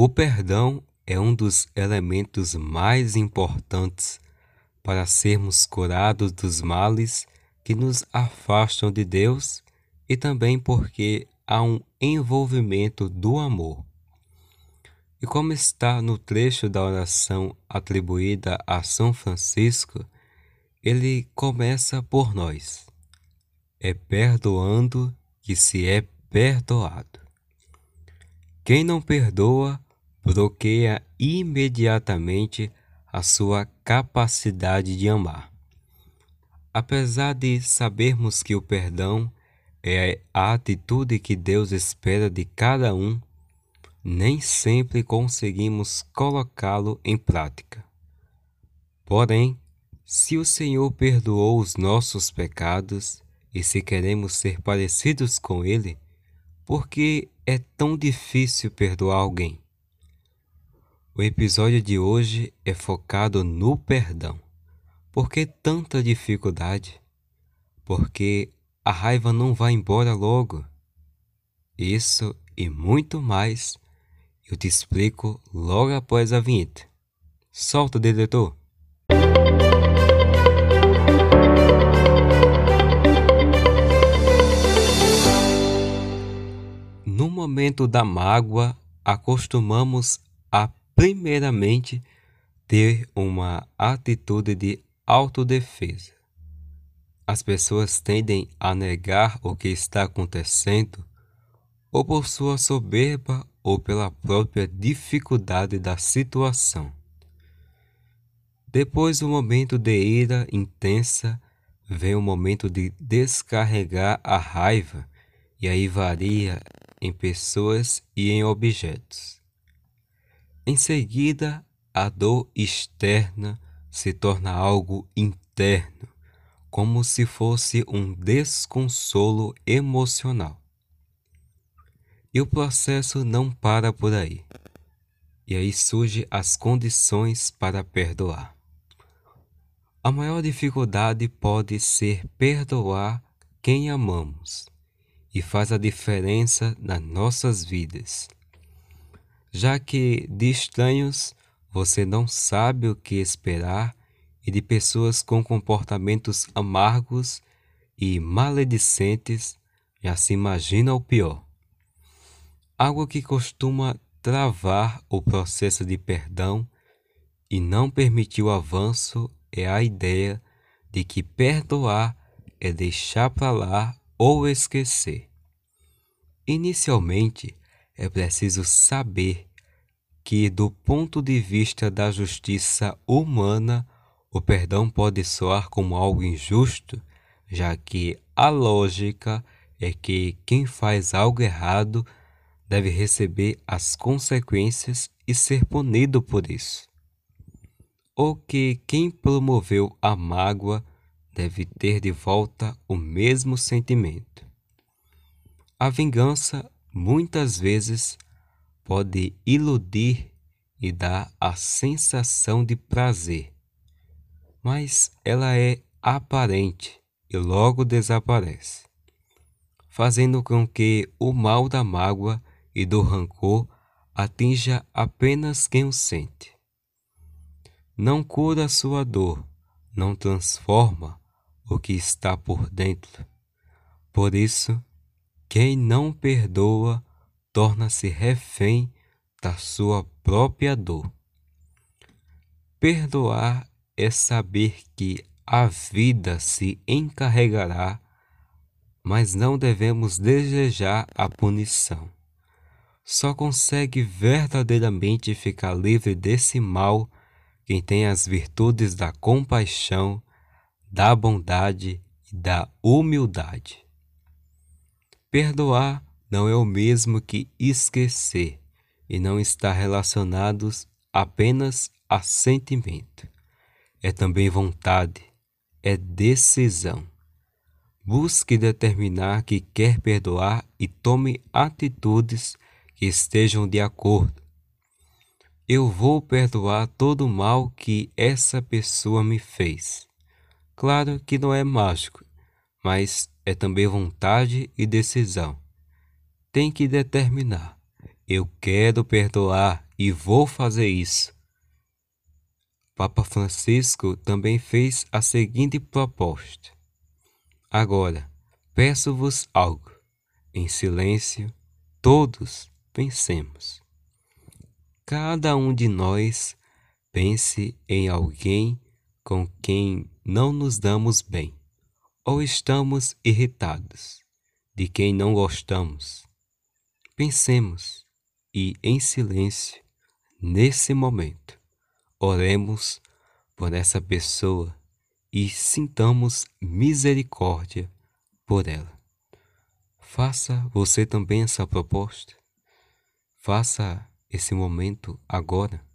O perdão é um dos elementos mais importantes para sermos curados dos males que nos afastam de Deus e também porque há um envolvimento do amor. E como está no trecho da oração atribuída a São Francisco, ele começa por nós. É perdoando que se é perdoado. Quem não perdoa bloqueia imediatamente a sua capacidade de amar. Apesar de sabermos que o perdão é a atitude que Deus espera de cada um, nem sempre conseguimos colocá-lo em prática. Porém, se o Senhor perdoou os nossos pecados e se queremos ser parecidos com Ele, por que é tão difícil perdoar alguém? O episódio de hoje é focado no perdão. Por que tanta dificuldade? Porque a raiva não vai embora logo. Isso e muito mais eu te explico logo após a vinheta. Solta diretor! No momento da mágoa, acostumamos primeiramente, ter uma atitude de autodefesa. As pessoas tendem a negar o que está acontecendo, ou por sua soberba ou pela própria dificuldade da situação. Depois do momento de ira intensa, vem o momento de descarregar a raiva, e aí varia em pessoas e em objetos. Em seguida, a dor externa se torna algo interno, como se fosse um desconsolo emocional. E o processo não para por aí. E aí surgem as condições para perdoar. A maior dificuldade pode ser perdoar quem amamos e faz a diferença nas nossas vidas já que de estranhos você não sabe o que esperar e de pessoas com comportamentos amargos e maledicentes já se imagina o pior. Algo que costuma travar o processo de perdão e não permitir o avanço é a ideia de que perdoar é deixar para lá ou esquecer. Inicialmente, é preciso saber que, do ponto de vista da justiça humana, o perdão pode soar como algo injusto, já que a lógica é que quem faz algo errado deve receber as consequências e ser punido por isso. Ou que quem promoveu a mágoa deve ter de volta o mesmo sentimento. A vingança muitas vezes pode iludir e dar a sensação de prazer, mas ela é aparente e logo desaparece, fazendo com que o mal da mágoa e do rancor atinja apenas quem o sente. Não cura sua dor, não transforma o que está por dentro. Por isso, quem não perdoa torna-se refém da sua própria dor. Perdoar é saber que a vida se encarregará, mas não devemos desejar a punição. Só consegue verdadeiramente ficar livre desse mal quem tem as virtudes da compaixão, da bondade e da humildade. Perdoar não é o mesmo que esquecer e não está relacionados apenas a sentimento. É também vontade, é decisão. Busque determinar que quer perdoar e tome atitudes que estejam de acordo. Eu vou perdoar todo o mal que essa pessoa me fez. Claro que não é mágico, mas é também vontade e decisão. Tem que determinar. Eu quero perdoar e vou fazer isso. Papa Francisco também fez a seguinte proposta: Agora, peço-vos algo. Em silêncio, todos pensemos. Cada um de nós pense em alguém com quem não nos damos bem ou estamos irritados, de quem não gostamos. Pensemos e, em silêncio, nesse momento, oremos por essa pessoa e sintamos misericórdia por ela. Faça você também essa proposta. Faça esse momento agora.